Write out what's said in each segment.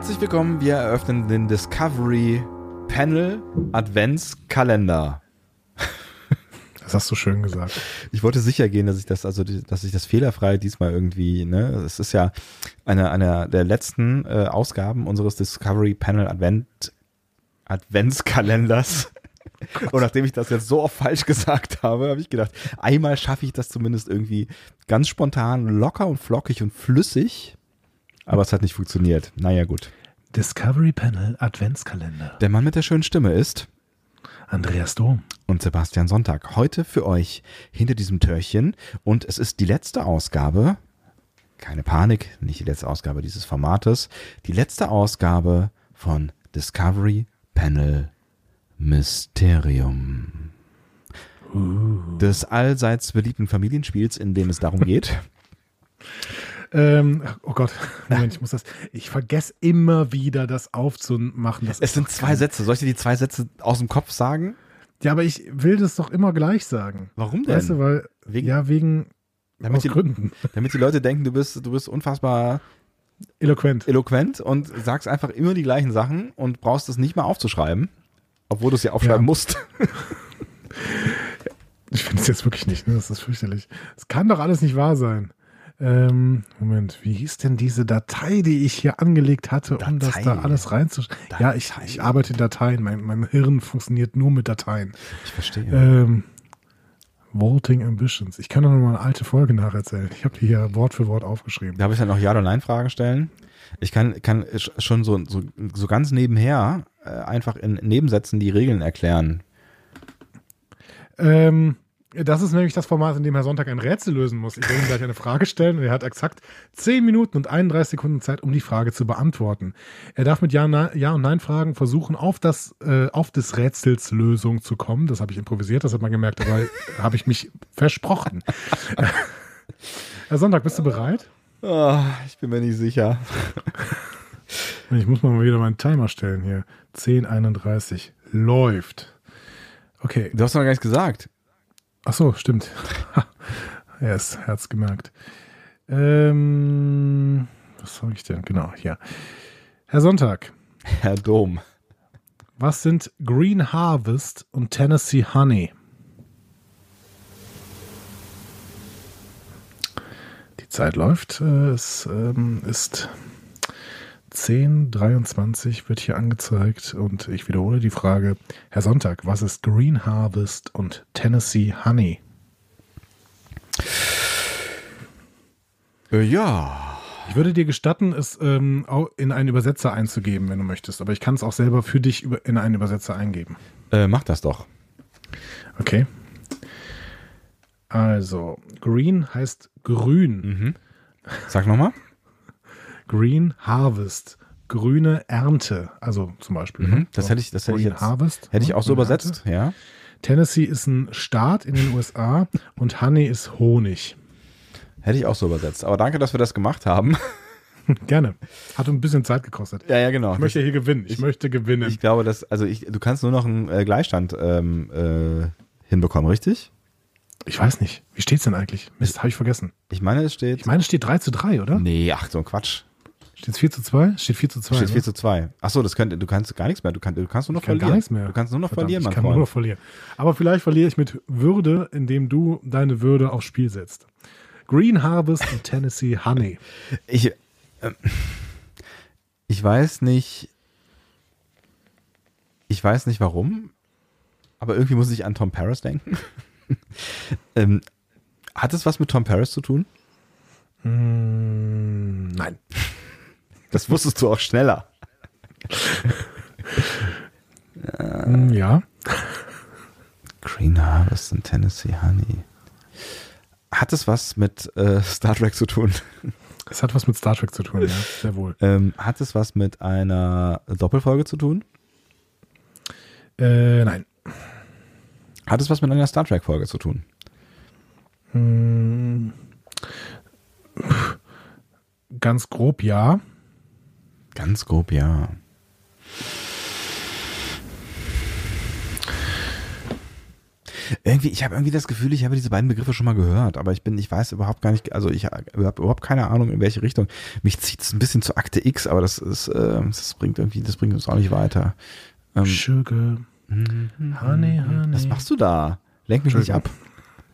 Herzlich willkommen. Wir eröffnen den Discovery Panel Adventskalender. Das hast du schön gesagt. Ich wollte sicher gehen, dass ich das, also, dass ich das fehlerfrei diesmal irgendwie, ne, es ist ja eine, eine der letzten äh, Ausgaben unseres Discovery Panel Advent, Adventskalenders. Und nachdem ich das jetzt so oft falsch gesagt habe, habe ich gedacht, einmal schaffe ich das zumindest irgendwie ganz spontan, locker und flockig und flüssig. Aber es hat nicht funktioniert. Naja, gut. Discovery Panel Adventskalender. Der Mann mit der schönen Stimme ist Andreas Dom. und Sebastian Sonntag. Heute für euch hinter diesem Türchen. Und es ist die letzte Ausgabe. Keine Panik, nicht die letzte Ausgabe dieses Formates. Die letzte Ausgabe von Discovery Panel Mysterium. Des allseits beliebten Familienspiels, in dem es darum geht. Ähm, oh Gott, Moment, ich muss das. Ich vergesse immer wieder, das aufzumachen. Das Es sind zwei Sätze. Soll ich dir die zwei Sätze aus dem Kopf sagen? Ja, aber ich will das doch immer gleich sagen. Warum denn? Weißt du, weil, Wegen- ja, wegen, Damit aus die- Gründen. Damit die Leute denken, du bist, du bist unfassbar Eloquent. eloquent und sagst einfach immer die gleichen Sachen und brauchst es nicht mal aufzuschreiben. Obwohl du es ja aufschreiben Ja. musst. Ich finde es jetzt wirklich nicht, ne? Das ist fürchterlich. Es kann doch alles nicht wahr sein. Ähm, Moment, wie hieß denn diese Datei, die ich hier angelegt hatte, um das Datei? da alles reinzuschreiben? Ja, ich, Datei? ich arbeite in Dateien. Mein, mein Hirn funktioniert nur mit Dateien. Ich verstehe. Ähm, Vaulting Ambitions. Ich kann doch noch mal eine alte Folge nacherzählen. Ich habe die hier Wort für Wort aufgeschrieben. Da habe ich dann noch Ja- oder Nein-Fragen stellen. Ich kann, kann sch- schon so, so, so ganz nebenher äh, einfach in Nebensätzen die Regeln erklären. Ähm, das ist nämlich das Format, in dem Herr Sonntag ein Rätsel lösen muss. Ich werde ihm gleich eine Frage stellen und er hat exakt 10 Minuten und 31 Sekunden Zeit, um die Frage zu beantworten. Er darf mit Ja, Nein- ja und Nein-Fragen versuchen, auf, das, äh, auf des Rätsels Lösung zu kommen. Das habe ich improvisiert, das hat man gemerkt, dabei habe ich mich versprochen. Herr Sonntag, bist du bereit? Ah, ich bin mir nicht sicher. Ich muss mal wieder meinen Timer stellen hier. 10.31. Läuft. Okay. Du hast noch gar nichts gesagt. Ach so, stimmt. er ist, er hat's gemerkt. Ähm, was soll ich denn? Genau, hier. Herr Sonntag, Herr Dom. was sind Green Harvest und Tennessee Honey? Die Zeit läuft. äh, Es ähm, ist 10.23 wird hier angezeigt und ich wiederhole die Frage. Herr Sonntag, was ist Green Harvest und Tennessee Honey? Äh, ja. Ich würde dir gestatten, es ähm, in einen Übersetzer einzugeben, wenn du möchtest. Aber ich kann es auch selber für dich in einen Übersetzer eingeben. Äh, mach das doch. Okay. Also, green heißt grün. Mhm. Sag nochmal. Green Harvest. Grüne Ernte. Also zum Beispiel. Mhm, ne? das hätte ich- das hätte ich Green jetzt- Harvest. Hätte ich ne? auch so übersetzt, ja. Ernte. Tennessee ist ein Staat in den USA und Honey ist Honig. Hätte ich auch so übersetzt. Aber danke, dass wir das gemacht haben. Gerne. Hat ein bisschen Zeit gekostet. ja, ja, genau. Ich möchte hier gewinnen. Ich, ich- möchte gewinnen. Ich glaube, dass, also ich, du kannst nur noch einen äh, Gleichstand ähm, äh, hinbekommen, richtig? Ich weiß nicht. Wie steht's denn eigentlich? Mist, habe ich vergessen. Ich meine, es steht. Ich meine, es steht 3 zu 3, oder? nee, ach so ein Quatsch. Steht es 4 zu 2? Steht 4 zu 2. Steht ne? 4 zu 2. Ach so, das könnte, du kannst gar nichts mehr. Du kannst, du kannst nur noch Ich kann verlieren. gar nichts mehr. Du kannst nur noch Verdammt, verlieren, ich kann nur noch Freund. verlieren. Aber vielleicht verliere ich mit Würde, indem du deine Würde aufs Spiel setzt. Green Harvest und Tennessee Honey. Ich, ähm, ich weiß nicht, ich weiß nicht warum, aber irgendwie muss ich an Tom Paris denken. ähm, hat es was mit Tom Paris zu tun? Mm, nein. Das wusstest du auch schneller. Mm, ja. Green Harvest und Tennessee Honey. Hat es was mit äh, Star Trek zu tun? Es hat was mit Star Trek zu tun, ja. Sehr wohl. Ähm, hat es was mit einer Doppelfolge zu tun? Äh, nein. Hat es was mit einer Star Trek Folge zu tun? Mm, ganz grob ja. Ganz grob, ja. Irgendwie, ich habe irgendwie das Gefühl, ich habe diese beiden Begriffe schon mal gehört, aber ich bin, ich weiß überhaupt gar nicht, also ich habe überhaupt keine Ahnung, in welche Richtung. Mich zieht es ein bisschen zu Akte X, aber das ist, äh, das bringt irgendwie, das bringt uns auch nicht weiter. Ähm, Sugar, Honey, Honey. Was machst du da? Lenk mich nicht ab.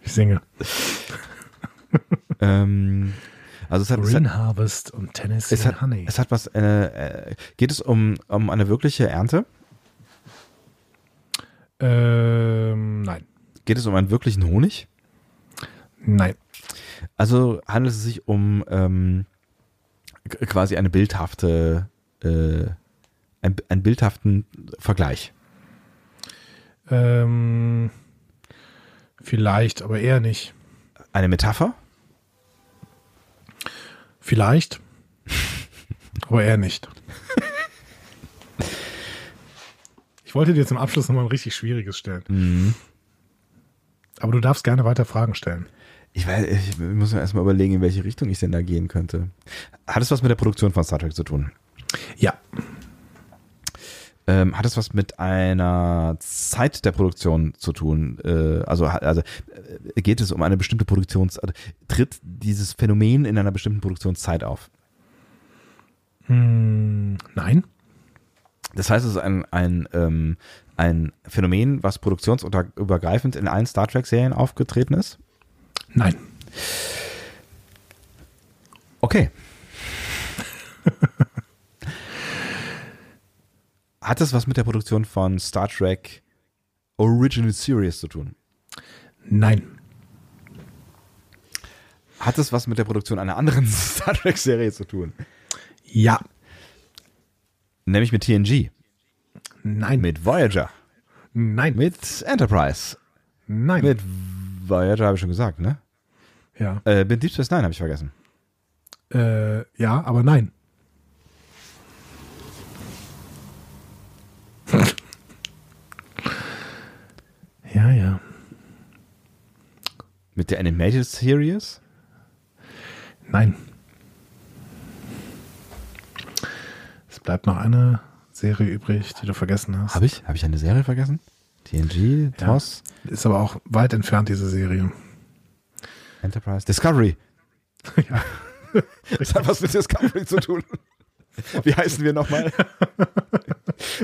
Ich singe. ähm, also es hat, Green es hat, Harvest und Tennessee es hat, Honey. Es hat was, äh, geht es um, um eine wirkliche Ernte? Ähm, nein. Geht es um einen wirklichen Honig? Nein. Also handelt es sich um ähm, quasi eine bildhafte, äh, ein, einen bildhaften Vergleich. Ähm, vielleicht, aber eher nicht. Eine Metapher? Vielleicht, aber eher nicht. Ich wollte dir zum Abschluss nochmal ein richtig schwieriges stellen. Mhm. Aber du darfst gerne weiter Fragen stellen. Ich, weiß, ich muss mir erstmal überlegen, in welche Richtung ich denn da gehen könnte. Hat es was mit der Produktion von Star Trek zu tun? Ja. Ähm, hat es was mit einer Zeit der Produktion zu tun? Äh, also, also äh, geht es um eine bestimmte Produktions... Also, tritt dieses Phänomen in einer bestimmten Produktionszeit auf? Hm, nein. Das heißt, es ist ein, ein, ähm, ein Phänomen, was produktionsübergreifend in allen Star Trek-Serien aufgetreten ist? Nein. Okay. Hat es was mit der Produktion von Star Trek Original Series zu tun? Nein. Hat es was mit der Produktion einer anderen Star Trek-Serie zu tun? Ja. Nämlich mit TNG. Nein. Mit Voyager. Nein. Mit Enterprise. Nein. Mit Voyager habe ich schon gesagt, ne? ja. Äh, mit Deep Space Nine habe ich vergessen. Äh, ja, aber nein. ja, ja. Mit der Animated Series? Nein. Es bleibt noch eine Serie übrig, die du vergessen hast. Habe ich? Habe ich eine Serie vergessen? TNG, Ja. TOS, Ist aber auch weit entfernt, diese Serie. Enterprise, Discovery. ja. Das hat was mit Discovery zu tun. Wie heißen wir nochmal?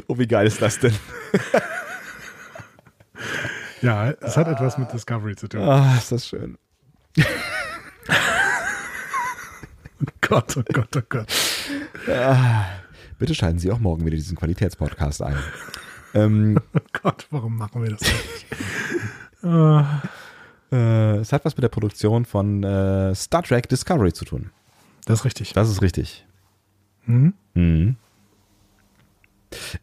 Oh, wie geil ist das denn? Ja, es hat etwas mit Discovery zu tun. Ah, ist das schön. Gott, oh Gott, oh Gott. Ah, bitte schalten Sie auch morgen wieder diesen Qualitätspodcast ein. Ähm, Oh Gott, warum machen wir das nicht? Ah, äh, es hat was mit der Produktion von äh, Star Trek Discovery zu tun. das ist richtig. Das ist richtig. Hm? Mhm.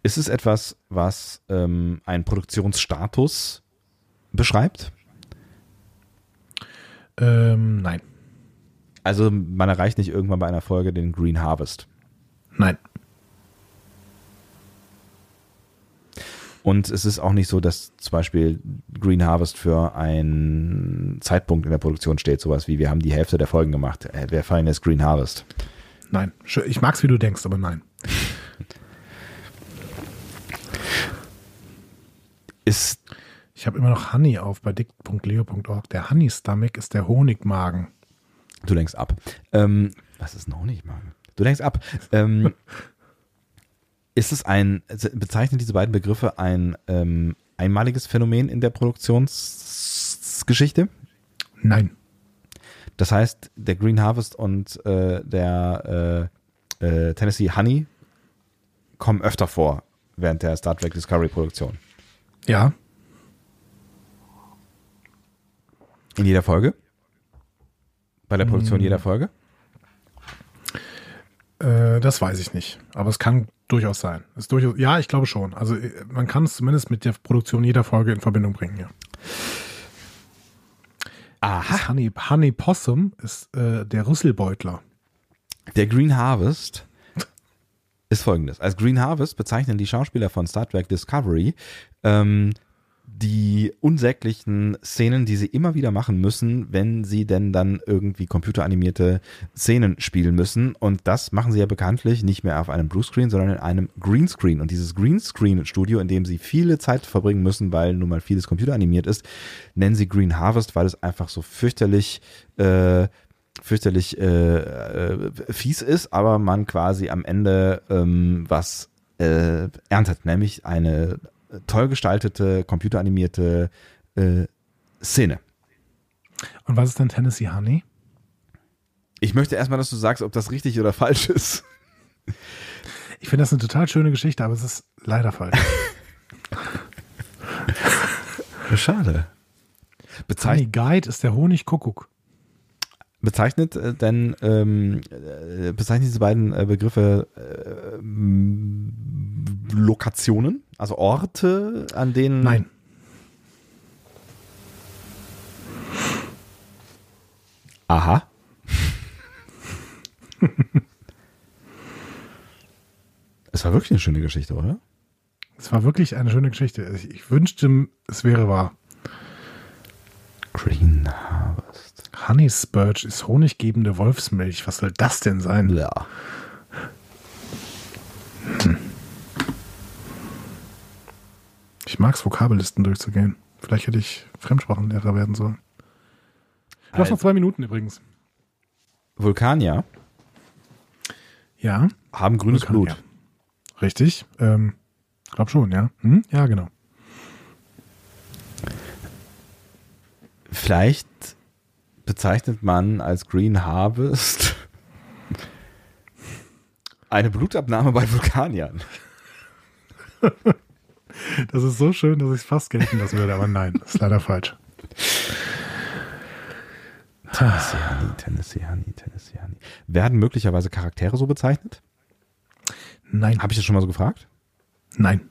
Ist es etwas, was ähm, einen Produktionsstatus beschreibt? Ähm, nein. Also man erreicht nicht irgendwann bei einer Folge den Green Harvest. Nein. Und es ist auch nicht so, dass zum Beispiel Green Harvest für einen Zeitpunkt in der Produktion steht, sowas wie wir haben die Hälfte der Folgen gemacht. Äh, Wir feiern jetzt Green Harvest. Nein. Ich mag's, wie du denkst, aber nein. Ist, Ich habe immer noch Honey auf bei dick.leo.org. Der Honey Stomach ist der Honigmagen. du lenkst ab. Ähm, was ist ein Honigmagen? Du lenkst ab. Ähm, ist es ein, bezeichnen diese beiden Begriffe ein ähm, einmaliges Phänomen in der Produktionsgeschichte? Nein. Das heißt, der Green Harvest und äh, der äh, äh, Tennessee Honey kommen öfter vor während der Star Trek Discovery Produktion. Ja. In jeder Folge? Bei der Produktion Mm. jeder Folge? Äh, das weiß ich nicht. Aber es kann durchaus sein. Ist durchaus, ja, ich glaube schon. Also äh, man kann es zumindest mit der Produktion jeder Folge in Verbindung bringen, ja. Das Honey, Honey Possum ist äh, der Rüsselbeutler. Der Green Harvest ist folgendes. Als Green Harvest bezeichnen die Schauspieler von Star Trek Discovery ähm, die unsäglichen Szenen, die sie immer wieder machen müssen, wenn sie denn dann irgendwie computeranimierte Szenen spielen müssen. Und das machen sie ja bekanntlich nicht mehr auf einem Bluescreen, sondern in einem Greenscreen. Und dieses Greenscreen-Studio, in dem sie viele Zeit verbringen müssen, weil nun mal vieles computeranimiert ist, nennen sie Green Harvest, weil es einfach so fürchterlich äh, fürchterlich äh, äh, fies ist, aber man quasi am Ende ähm, was äh, erntet, nämlich eine toll gestaltete, computeranimierte äh, Szene. Und was ist denn Tennessee Honey? Ich möchte erstmal, dass du sagst, ob das richtig oder falsch ist. Ich finde das eine total schöne Geschichte, aber es ist leider falsch. Schade. Honey Guide ist der Honigkuckuck. Bezeichnet äh, denn ähm, äh, bezeichnet diese beiden äh, Begriffe äh, Lokationen, also Orte, an denen Nein. Aha. es war wirklich eine schöne Geschichte, oder? Es war wirklich eine schöne Geschichte. Ich, ich wünschte, es wäre wahr. Green Harvest. Honey Spurge ist honiggebende Wolfsmilch. Was soll das denn sein? Ja. Ich mag es, Vokabellisten durchzugehen. Vielleicht hätte ich Fremdsprachenlehrer werden sollen. Du hast Also- noch zwei Minuten übrigens. Vulkanier Ja. haben grünes Vulkanier. Blut. Richtig. Ähm, glaub schon, ja. Hm? Ja, genau. Vielleicht bezeichnet man als Green Harvest eine Blutabnahme bei Vulkaniern. Das ist so schön, dass ich es fast gelten lassen würde, aber nein, das ist leider falsch. Tennessee Honey, Tennessee Honey, Tennessee Honey. Werden möglicherweise Charaktere so bezeichnet? Nein, Habe ich das schon mal so gefragt? nein.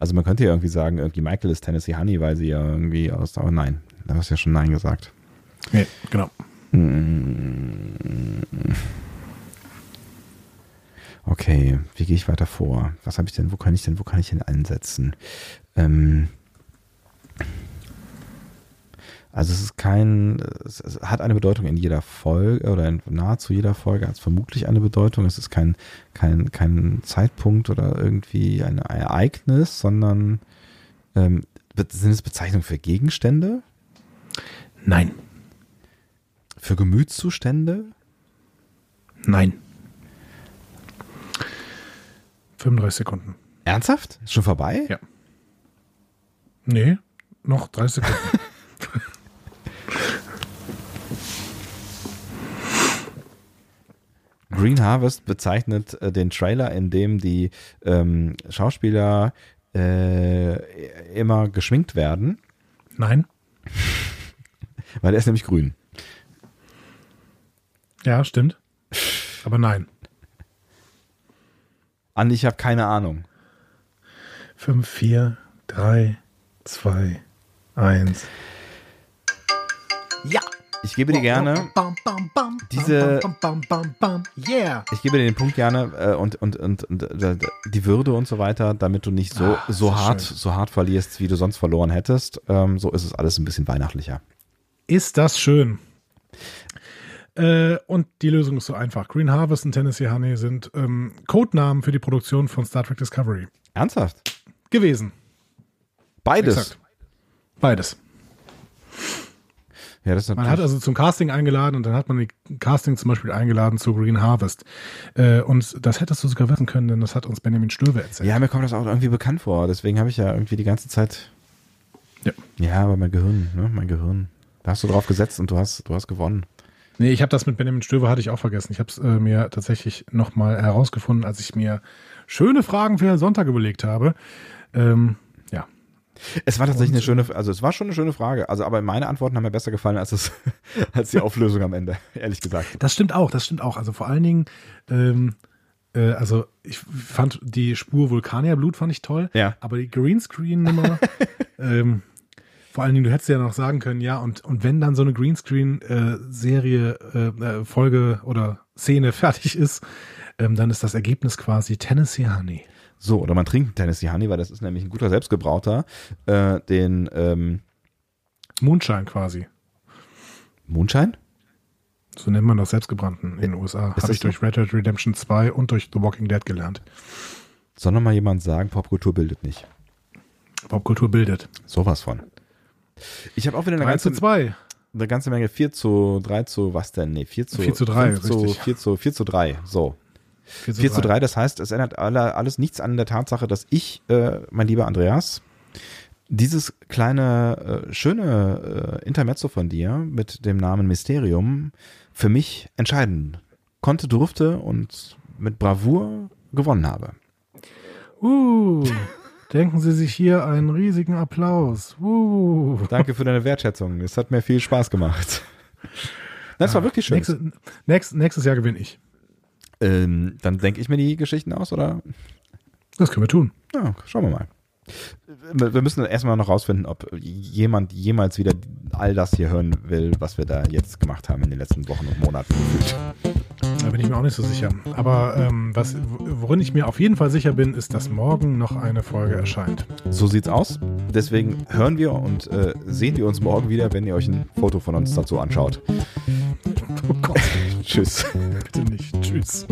Also man könnte ja irgendwie sagen, irgendwie Michael ist Tennessee Honey, weil sie ja irgendwie aus, aber nein, da hast du ja schon Nein gesagt. Nee, genau. Okay, wie gehe ich weiter vor? Was habe ich denn, wo kann ich denn, wo kann ich denn einsetzen? Ähm, also es ist kein, es, es hat eine Bedeutung in jeder Folge oder in nahezu jeder Folge hat es vermutlich eine Bedeutung. Es ist kein, kein, kein Zeitpunkt oder irgendwie ein Ereignis, sondern ähm, sind es Bezeichnungen für Gegenstände, Nein, für Gemütszustände? nein. 35 Sekunden. Ernsthaft? Ist schon vorbei? Ja. Nee, noch 30 Sekunden. Green Harvest bezeichnet äh, den Trailer, in dem die ähm, Schauspieler äh, immer geschminkt werden, nein. weil er ist nämlich grün. Ja, stimmt. Aber nein. Andi, ich habe keine Ahnung. 5, 4, 3, 2, 1. Ja. Ich gebe dir gerne, Bam, bam, bam, diese- Bam, bam, bam, bam, bam. Yeah. ich gebe dir den Punkt gerne äh, und, und, und, und äh, die Würde und so weiter, damit du nicht so, das so hart, schön. so hart verlierst, wie du sonst verloren hättest. Ähm, so ist es alles ein bisschen weihnachtlicher. Ist das schön. Äh, und die Lösung ist so einfach. Green Harvest und Tennessee Honey sind ähm, Codenamen für die Produktion von Star Trek Discovery Ernsthaft? gewesen. Beides. Exakt. Beides. Ja, Man hat also zum Casting eingeladen und dann hat man die Casting zum Beispiel eingeladen zu Green Harvest. Äh, und das hättest du sogar wissen können, denn das hat uns Benjamin Stöwe erzählt. ja, mir kommt das auch irgendwie bekannt vor. Deswegen habe ich ja irgendwie die ganze Zeit. Ja. Ja, aber mein Gehirn, ne, mein Gehirn. Da hast du drauf gesetzt und du hast, du hast gewonnen. Nee, ich habe das mit Benjamin Stöwe hatte ich auch vergessen. Ich habe es äh, mir tatsächlich nochmal herausgefunden, als ich mir schöne Fragen für Sonntag überlegt habe. Ähm, ja. Es war tatsächlich Und, eine schöne, also es war schon eine schöne Frage. Also, aber meine Antworten haben mir besser gefallen als, es, als die Auflösung am Ende, ehrlich gesagt. Das stimmt auch, das stimmt auch. Also vor allen Dingen, ähm, äh, also ich fand die Spur Vulkanierblut fand ich toll, Ja. aber die Greenscreen-Nummer, ähm, vor allen Dingen, du hättest ja noch sagen können, ja, und, und wenn dann so eine Greenscreen-Serie, äh, äh, Folge oder Szene fertig ist, ähm, dann ist das Ergebnis quasi Tennessee Honey. So, oder man trinkt Tennessee Honey, weil das ist nämlich ein guter selbstgebrauter, äh, den ähm, Moonshine quasi. Moonshine? So nennt man das selbstgebrannten in den USA. Habe ich durch Red Dead Redemption 2 und durch The Walking Dead gelernt. Soll noch mal jemand sagen, Popkultur bildet nicht. Popkultur bildet. Sowas von. Ich habe auch wieder eine 3 zu ganze, 2. eine ganze Menge 4 zu 3 zu was denn? Nee, 4 zu 4 zu 3, 5 zu richtig. 4 zu 4 zu 3. So. 4 4 zu 3, das heißt, es ändert alle, alles nichts an der Tatsache, dass ich, äh, mein lieber Andreas, dieses kleine, äh, schöne äh, Intermezzo von dir mit dem Namen Mysterium für mich entscheiden konnte, durfte und mit Bravour gewonnen habe. Uh, denken Sie sich hier einen riesigen Applaus. Uh. Danke für deine Wertschätzung. Es hat mir viel Spaß gemacht. Das war wirklich schön. Nächste, nächst, nächstes Jahr gewinne ich. Ähm, dann denke ich mir die Geschichten aus, oder? Das können wir tun. Ja, schauen wir mal. Wir müssen erstmal noch rausfinden, ob jemand jemals wieder all das hier hören will, was wir da jetzt gemacht haben in den letzten Wochen und Monaten gefühlt. Da bin ich mir auch nicht so sicher. Aber ähm, was, worin ich mir auf jeden Fall sicher bin, ist, dass morgen noch eine Folge erscheint. So sieht's aus. Deswegen hören wir und äh, sehen wir uns morgen wieder, wenn ihr euch ein Foto von uns dazu anschaut. Oh Gott, Tschüss. bitte nicht. Tschüss.